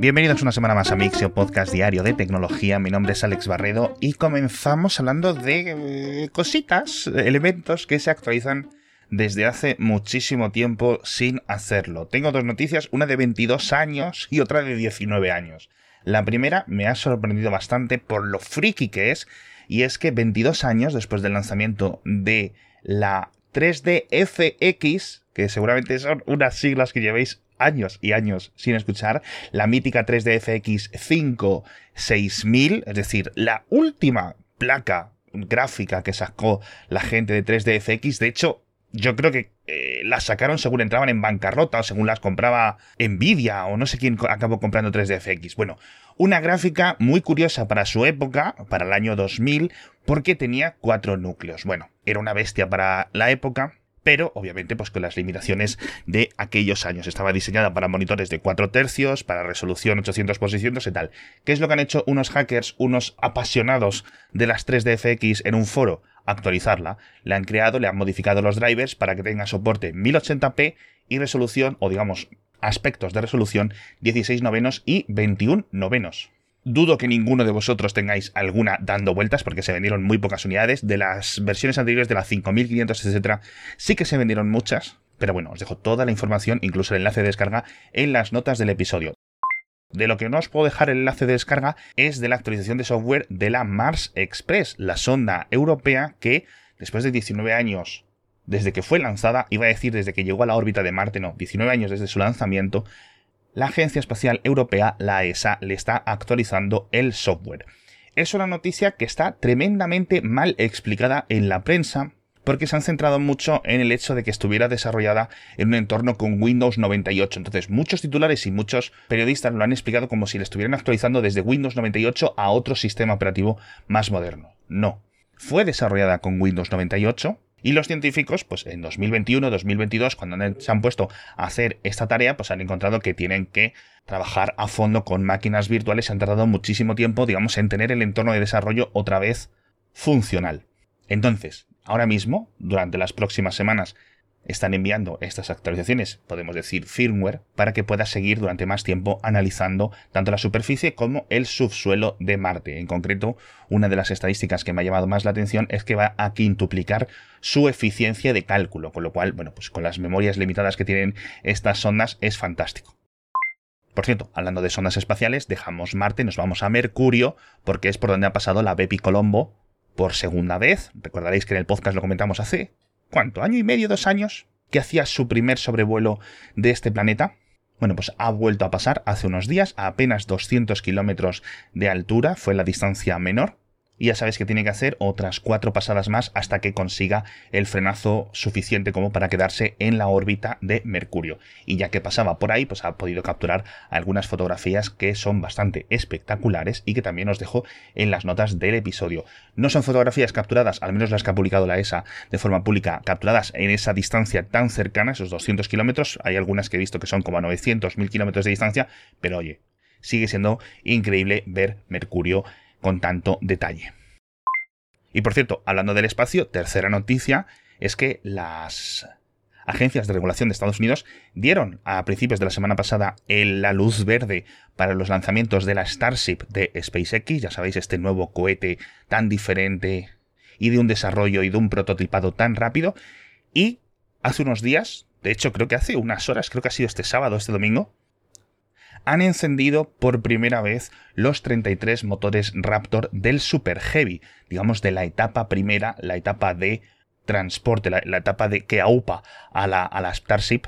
Bienvenidos una semana más a Mixio, podcast diario de tecnología. Mi nombre es Alex Barredo y comenzamos hablando de eh, cositas, elementos que se actualizan desde hace muchísimo tiempo sin hacerlo. Tengo dos noticias, una de 22 años y otra de 19 años. La primera me ha sorprendido bastante por lo friki que es, y es que 22 años después del lanzamiento de la 3D FX, que seguramente son unas siglas que llevéis años y años sin escuchar, la mítica 3D FX 56000, es decir, la última placa gráfica que sacó la gente de 3D FX, de hecho, yo creo que eh, las sacaron según entraban en bancarrota o según las compraba Nvidia o no sé quién acabó comprando 3DFX. Bueno, una gráfica muy curiosa para su época, para el año 2000, porque tenía cuatro núcleos. Bueno, era una bestia para la época, pero obviamente pues con las limitaciones de aquellos años. Estaba diseñada para monitores de 4 tercios, para resolución 800 x 600 y tal. ¿Qué es lo que han hecho unos hackers, unos apasionados de las 3DFX en un foro? actualizarla. Le han creado, le han modificado los drivers para que tenga soporte 1080p y resolución, o digamos, aspectos de resolución 16 novenos y 21 novenos. Dudo que ninguno de vosotros tengáis alguna dando vueltas porque se vendieron muy pocas unidades. De las versiones anteriores de la 5500, etc., sí que se vendieron muchas. Pero bueno, os dejo toda la información, incluso el enlace de descarga, en las notas del episodio. De lo que no os puedo dejar el enlace de descarga es de la actualización de software de la Mars Express, la sonda europea que, después de 19 años desde que fue lanzada, iba a decir desde que llegó a la órbita de Marte, no, 19 años desde su lanzamiento, la Agencia Espacial Europea, la ESA, le está actualizando el software. Es una noticia que está tremendamente mal explicada en la prensa, porque se han centrado mucho en el hecho de que estuviera desarrollada en un entorno con Windows 98. Entonces, muchos titulares y muchos periodistas lo han explicado como si le estuvieran actualizando desde Windows 98 a otro sistema operativo más moderno. No. Fue desarrollada con Windows 98, y los científicos, pues en 2021, 2022, cuando se han puesto a hacer esta tarea, pues han encontrado que tienen que trabajar a fondo con máquinas virtuales. Se han tardado muchísimo tiempo, digamos, en tener el entorno de desarrollo otra vez funcional. Entonces, ahora mismo, durante las próximas semanas, están enviando estas actualizaciones, podemos decir firmware, para que pueda seguir durante más tiempo analizando tanto la superficie como el subsuelo de Marte. En concreto, una de las estadísticas que me ha llamado más la atención es que va a quintuplicar su eficiencia de cálculo, con lo cual, bueno, pues con las memorias limitadas que tienen estas sondas es fantástico. Por cierto, hablando de sondas espaciales, dejamos Marte, nos vamos a Mercurio, porque es por donde ha pasado la Bepi Colombo por segunda vez. Recordaréis que en el podcast lo comentamos hace, ¿cuánto? ¿Año y medio, dos años? Que hacía su primer sobrevuelo de este planeta. Bueno, pues ha vuelto a pasar hace unos días a apenas 200 kilómetros de altura, fue la distancia menor, y ya sabes que tiene que hacer otras cuatro pasadas más hasta que consiga el frenazo suficiente como para quedarse en la órbita de Mercurio. Y ya que pasaba por ahí, pues ha podido capturar algunas fotografías que son bastante espectaculares y que también os dejo en las notas del episodio. No son fotografías capturadas, al menos las que ha publicado la ESA de forma pública, capturadas en esa distancia tan cercana, esos 200 kilómetros. Hay algunas que he visto que son como a 900, 1000 kilómetros de distancia, pero oye, sigue siendo increíble ver Mercurio con tanto detalle. Y por cierto, hablando del espacio, tercera noticia es que las agencias de regulación de Estados Unidos dieron a principios de la semana pasada la luz verde para los lanzamientos de la Starship de SpaceX, ya sabéis, este nuevo cohete tan diferente y de un desarrollo y de un prototipado tan rápido. Y hace unos días, de hecho creo que hace unas horas, creo que ha sido este sábado, este domingo, han encendido por primera vez los 33 motores Raptor del Super Heavy, digamos de la etapa primera, la etapa de transporte, la, etapa de que aupa a la, a la Starship.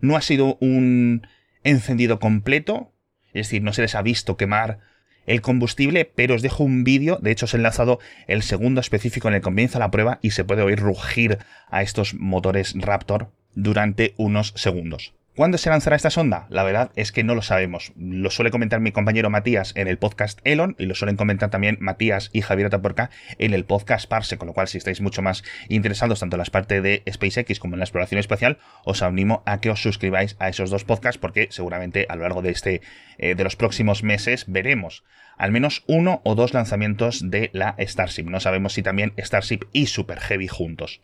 No ha sido un encendido completo, es decir, no se les ha visto quemar el combustible, pero os dejo un vídeo, de hecho os he enlazado el segundo específico en el que comienza la prueba y se puede oír rugir a estos motores Raptor durante unos segundos. ¿Cuándo se lanzará esta sonda? La verdad es que no lo sabemos. Lo suele comentar mi compañero Matías en el podcast Elon y lo suelen comentar también Matías y Javier Taporca en el podcast Parse, con lo cual si estáis mucho más interesados tanto en las partes de SpaceX como en la exploración espacial, os animo a que os suscribáis a esos dos podcasts porque seguramente a lo largo de este eh, de los próximos meses veremos al menos uno o dos lanzamientos de la Starship. No sabemos si también Starship y Super Heavy juntos.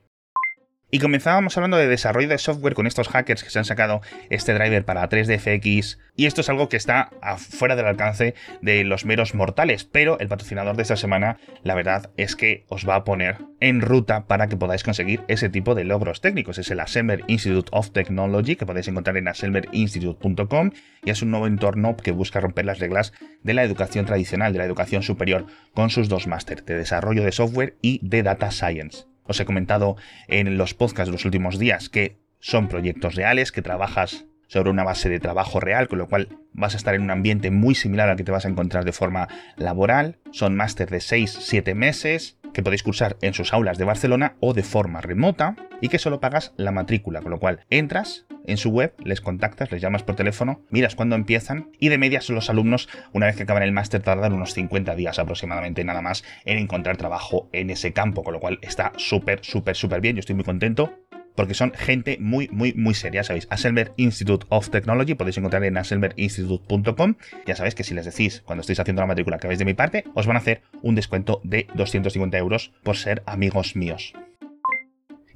Y comenzábamos hablando de desarrollo de software con estos hackers que se han sacado este driver para 3DFX. Y esto es algo que está fuera del alcance de los meros mortales. Pero el patrocinador de esta semana, la verdad es que os va a poner en ruta para que podáis conseguir ese tipo de logros técnicos. Es el Assembler Institute of Technology que podéis encontrar en assemblerinstitute.com y es un nuevo entorno que busca romper las reglas de la educación tradicional, de la educación superior, con sus dos másteres de desarrollo de software y de data science. Os he comentado en los podcasts de los últimos días que son proyectos reales, que trabajas sobre una base de trabajo real, con lo cual vas a estar en un ambiente muy similar al que te vas a encontrar de forma laboral. Son máster de 6-7 meses que podéis cursar en sus aulas de Barcelona o de forma remota y que solo pagas la matrícula, con lo cual entras en su web, les contactas, les llamas por teléfono, miras cuándo empiezan y de media los alumnos, una vez que acaban el máster, tardan unos 50 días aproximadamente nada más en encontrar trabajo en ese campo, con lo cual está súper, súper, súper bien, yo estoy muy contento porque son gente muy, muy, muy seria, ¿sabéis? Aselmer Institute of Technology, podéis encontrar en aselmerinstitute.com. Ya sabéis que si les decís cuando estéis haciendo la matrícula que veis de mi parte, os van a hacer un descuento de 250 euros por ser amigos míos.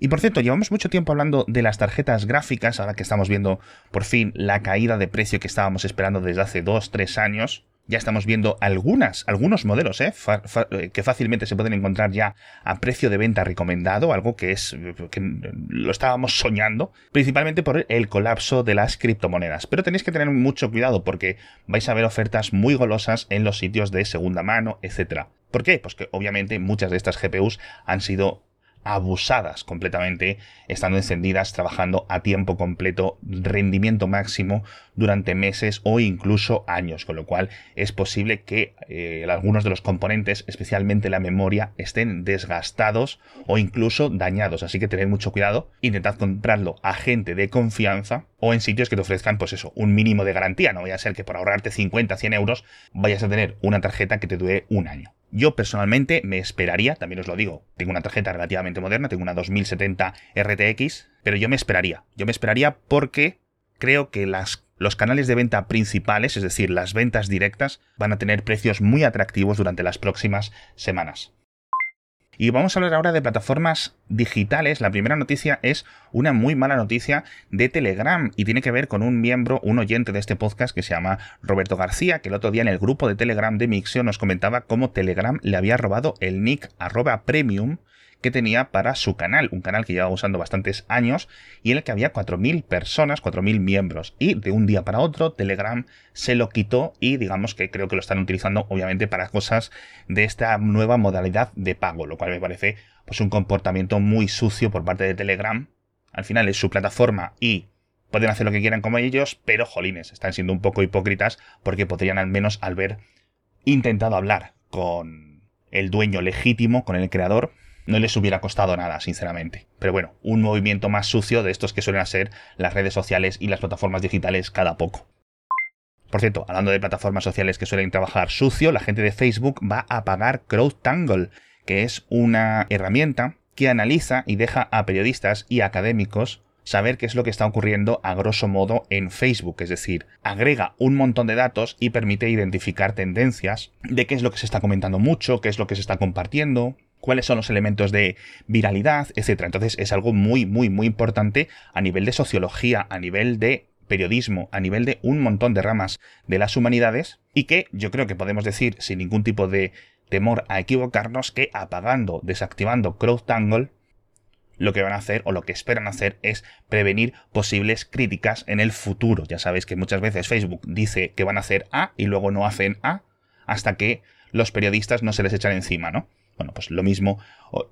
Y por cierto, llevamos mucho tiempo hablando de las tarjetas gráficas, ahora que estamos viendo por fin la caída de precio que estábamos esperando desde hace 2-3 años. Ya estamos viendo algunas, algunos modelos, ¿eh? ¿eh? que fácilmente se pueden encontrar ya a precio de venta recomendado, algo que es lo estábamos soñando, principalmente por el colapso de las criptomonedas. Pero tenéis que tener mucho cuidado porque vais a ver ofertas muy golosas en los sitios de segunda mano, etc. ¿Por qué? Pues que obviamente muchas de estas GPUs han sido abusadas completamente, estando encendidas, trabajando a tiempo completo, rendimiento máximo durante meses o incluso años, con lo cual es posible que eh, algunos de los componentes, especialmente la memoria, estén desgastados o incluso dañados, así que tened mucho cuidado, intentad comprarlo a gente de confianza o en sitios que te ofrezcan, pues eso, un mínimo de garantía, no vaya a ser que por ahorrarte 50, 100 euros vayas a tener una tarjeta que te dure un año. Yo personalmente me esperaría, también os lo digo, tengo una tarjeta relativamente moderna, tengo una 2070 RTX, pero yo me esperaría. Yo me esperaría porque creo que las, los canales de venta principales, es decir, las ventas directas, van a tener precios muy atractivos durante las próximas semanas. Y vamos a hablar ahora de plataformas digitales. La primera noticia es una muy mala noticia de Telegram y tiene que ver con un miembro, un oyente de este podcast que se llama Roberto García, que el otro día en el grupo de Telegram de Mixio nos comentaba cómo Telegram le había robado el nick arroba premium que tenía para su canal, un canal que llevaba usando bastantes años y en el que había 4.000 personas, 4.000 miembros. Y de un día para otro, Telegram se lo quitó y digamos que creo que lo están utilizando obviamente para cosas de esta nueva modalidad de pago, lo cual me parece pues un comportamiento muy sucio por parte de Telegram. Al final es su plataforma y pueden hacer lo que quieran como ellos, pero jolines, están siendo un poco hipócritas porque podrían al menos al ver intentado hablar con el dueño legítimo, con el creador, no les hubiera costado nada, sinceramente. Pero bueno, un movimiento más sucio de estos que suelen ser las redes sociales y las plataformas digitales cada poco. Por cierto, hablando de plataformas sociales que suelen trabajar sucio, la gente de Facebook va a pagar CrowdTangle, que es una herramienta que analiza y deja a periodistas y académicos saber qué es lo que está ocurriendo a grosso modo en Facebook, es decir, agrega un montón de datos y permite identificar tendencias de qué es lo que se está comentando mucho, qué es lo que se está compartiendo, cuáles son los elementos de viralidad, etcétera. Entonces es algo muy, muy, muy importante a nivel de sociología, a nivel de periodismo, a nivel de un montón de ramas de las humanidades, y que yo creo que podemos decir sin ningún tipo de temor a equivocarnos que apagando, desactivando CrowdTangle, lo que van a hacer o lo que esperan hacer es prevenir posibles críticas en el futuro. Ya sabéis que muchas veces Facebook dice que van a hacer A y luego no hacen A hasta que los periodistas no se les echan encima, ¿no? Bueno, pues lo mismo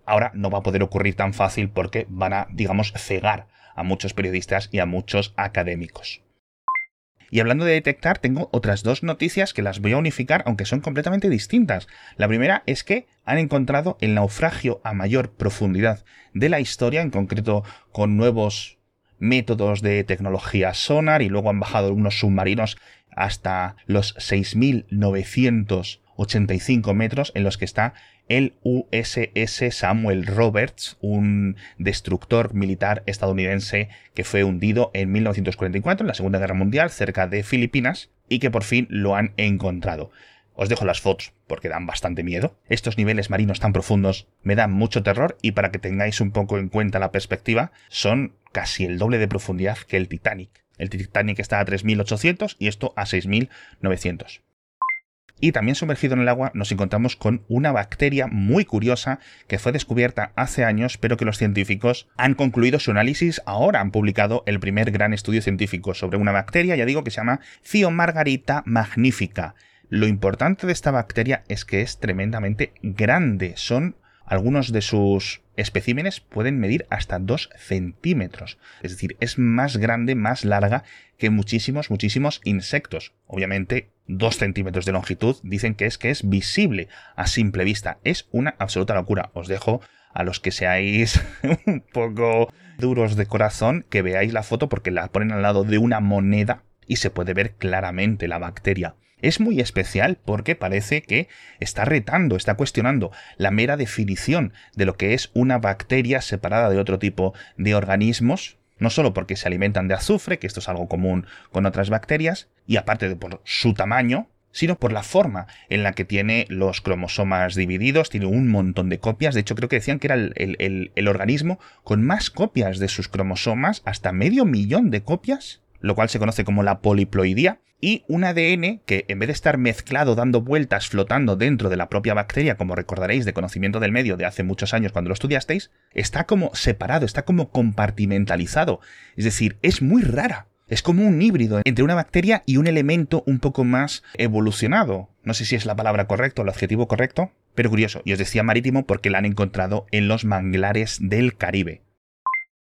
ahora no va a poder ocurrir tan fácil porque van a, digamos, cegar a muchos periodistas y a muchos académicos. Y hablando de detectar, tengo otras dos noticias que las voy a unificar, aunque son completamente distintas. La primera es que han encontrado el naufragio a mayor profundidad de la historia, en concreto con nuevos métodos de tecnología sonar, y luego han bajado unos submarinos hasta los 6.985 metros en los que está el USS Samuel Roberts, un destructor militar estadounidense que fue hundido en 1944 en la Segunda Guerra Mundial cerca de Filipinas y que por fin lo han encontrado. Os dejo las fotos porque dan bastante miedo. Estos niveles marinos tan profundos me dan mucho terror y para que tengáis un poco en cuenta la perspectiva, son casi el doble de profundidad que el Titanic. El Titanic está a 3.800 y esto a 6.900. Y también sumergido en el agua nos encontramos con una bacteria muy curiosa que fue descubierta hace años, pero que los científicos han concluido su análisis ahora, han publicado el primer gran estudio científico sobre una bacteria, ya digo, que se llama Margarita magnifica. Lo importante de esta bacteria es que es tremendamente grande. Son algunos de sus especímenes pueden medir hasta 2 centímetros. Es decir, es más grande, más larga que muchísimos, muchísimos insectos. Obviamente, 2 centímetros de longitud dicen que es que es visible a simple vista. Es una absoluta locura. Os dejo a los que seáis un poco duros de corazón que veáis la foto porque la ponen al lado de una moneda y se puede ver claramente la bacteria. Es muy especial porque parece que está retando, está cuestionando la mera definición de lo que es una bacteria separada de otro tipo de organismos, no solo porque se alimentan de azufre, que esto es algo común con otras bacterias, y aparte de por su tamaño, sino por la forma en la que tiene los cromosomas divididos, tiene un montón de copias, de hecho creo que decían que era el, el organismo con más copias de sus cromosomas, hasta medio millón de copias, lo cual se conoce como la poliploidía, y un ADN que en vez de estar mezclado dando vueltas flotando dentro de la propia bacteria, como recordaréis de conocimiento del medio de hace muchos años cuando lo estudiasteis, está como separado, está como compartimentalizado. Es decir, es muy rara. Es como un híbrido entre una bacteria y un elemento un poco más evolucionado. No sé si es la palabra correcta o el adjetivo correcto, pero curioso. Y os decía marítimo porque la han encontrado en los manglares del Caribe.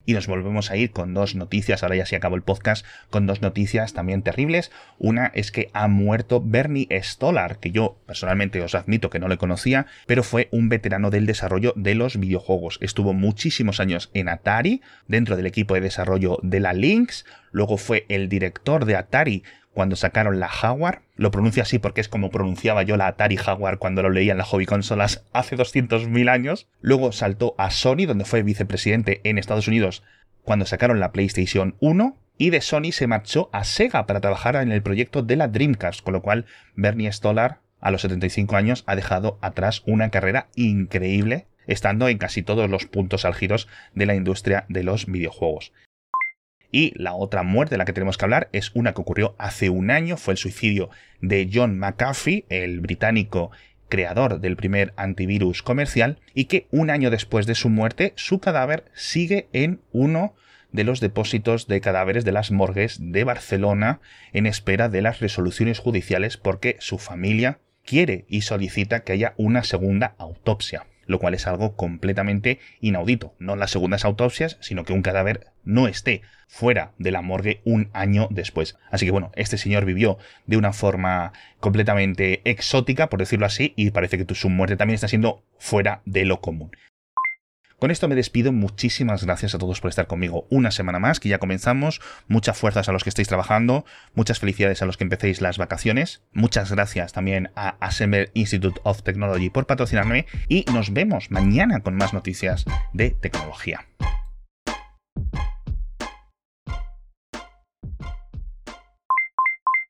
Y nos volvemos a ir con dos noticias, ahora ya se acabó el podcast, con dos noticias también terribles. Una es que ha muerto Bernie Stolar, que yo personalmente os admito que no le conocía, pero fue un veterano del desarrollo de los videojuegos. Estuvo muchísimos años en Atari, dentro del equipo de desarrollo de la Lynx, luego fue el director de Atari cuando sacaron la Jaguar. Lo pronuncio así porque es como pronunciaba yo la Atari Jaguar cuando lo leía en la hobby consolas hace 200.000 años. Luego saltó a Sony, donde fue vicepresidente en Estados Unidos cuando sacaron la PlayStation 1. Y de Sony se marchó a Sega para trabajar en el proyecto de la Dreamcast, con lo cual Bernie Stolar, a los 75 años, ha dejado atrás una carrera increíble, estando en casi todos los puntos álgidos de la industria de los videojuegos. Y la otra muerte de la que tenemos que hablar es una que ocurrió hace un año, fue el suicidio de John McAfee, el británico creador del primer antivirus comercial, y que un año después de su muerte, su cadáver sigue en uno de los depósitos de cadáveres de las morgues de Barcelona en espera de las resoluciones judiciales porque su familia quiere y solicita que haya una segunda autopsia lo cual es algo completamente inaudito. No las segundas autopsias, sino que un cadáver no esté fuera de la morgue un año después. Así que bueno, este señor vivió de una forma completamente exótica, por decirlo así, y parece que su muerte también está siendo fuera de lo común. Con esto me despido. Muchísimas gracias a todos por estar conmigo una semana más, que ya comenzamos. Muchas fuerzas a los que estáis trabajando. Muchas felicidades a los que empecéis las vacaciones. Muchas gracias también a Assembler Institute of Technology por patrocinarme. Y nos vemos mañana con más noticias de tecnología.